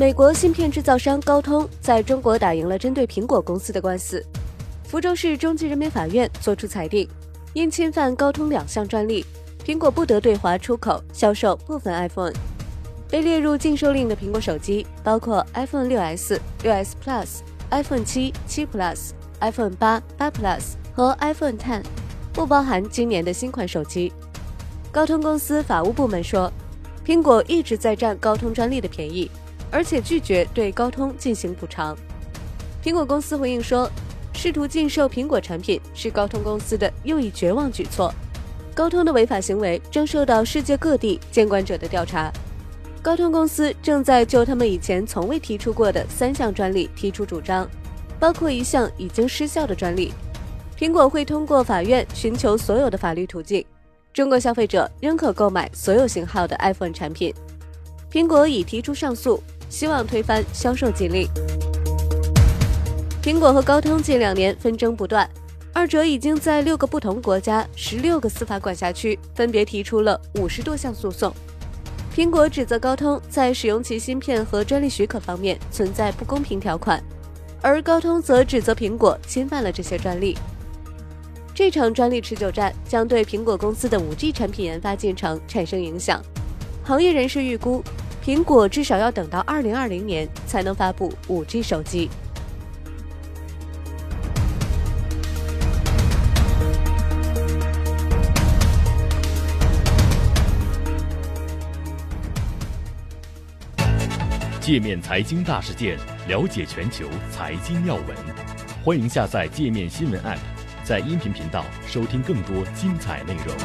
美国芯片制造商高通在中国打赢了针对苹果公司的官司，福州市中级人民法院作出裁定，因侵犯高通两项专利，苹果不得对华出口销售部分 iPhone。被列入禁售令的苹果手机包括 iPhone 6s、6s Plus、iPhone 7、7 Plus、iPhone 8、8 Plus 和 iPhone X，不包含今年的新款手机。高通公司法务部门说，苹果一直在占高通专利的便宜，而且拒绝对高通进行补偿。苹果公司回应说，试图禁售苹果产品是高通公司的又一绝望举措，高通的违法行为正受到世界各地监管者的调查。高通公司正在就他们以前从未提出过的三项专利提出主张，包括一项已经失效的专利。苹果会通过法院寻求所有的法律途径。中国消费者仍可购买所有型号的 iPhone 产品。苹果已提出上诉，希望推翻销售禁令。苹果和高通近两年纷争不断，二者已经在六个不同国家、十六个司法管辖区分别提出了五十多项诉讼。苹果指责高通在使用其芯片和专利许可方面存在不公平条款，而高通则指责苹果侵犯了这些专利。这场专利持久战将对苹果公司的 5G 产品研发进程产生影响。行业人士预估，苹果至少要等到2020年才能发布 5G 手机。界面财经大事件，了解全球财经要闻。欢迎下载界面新闻 App，在音频频道收听更多精彩内容。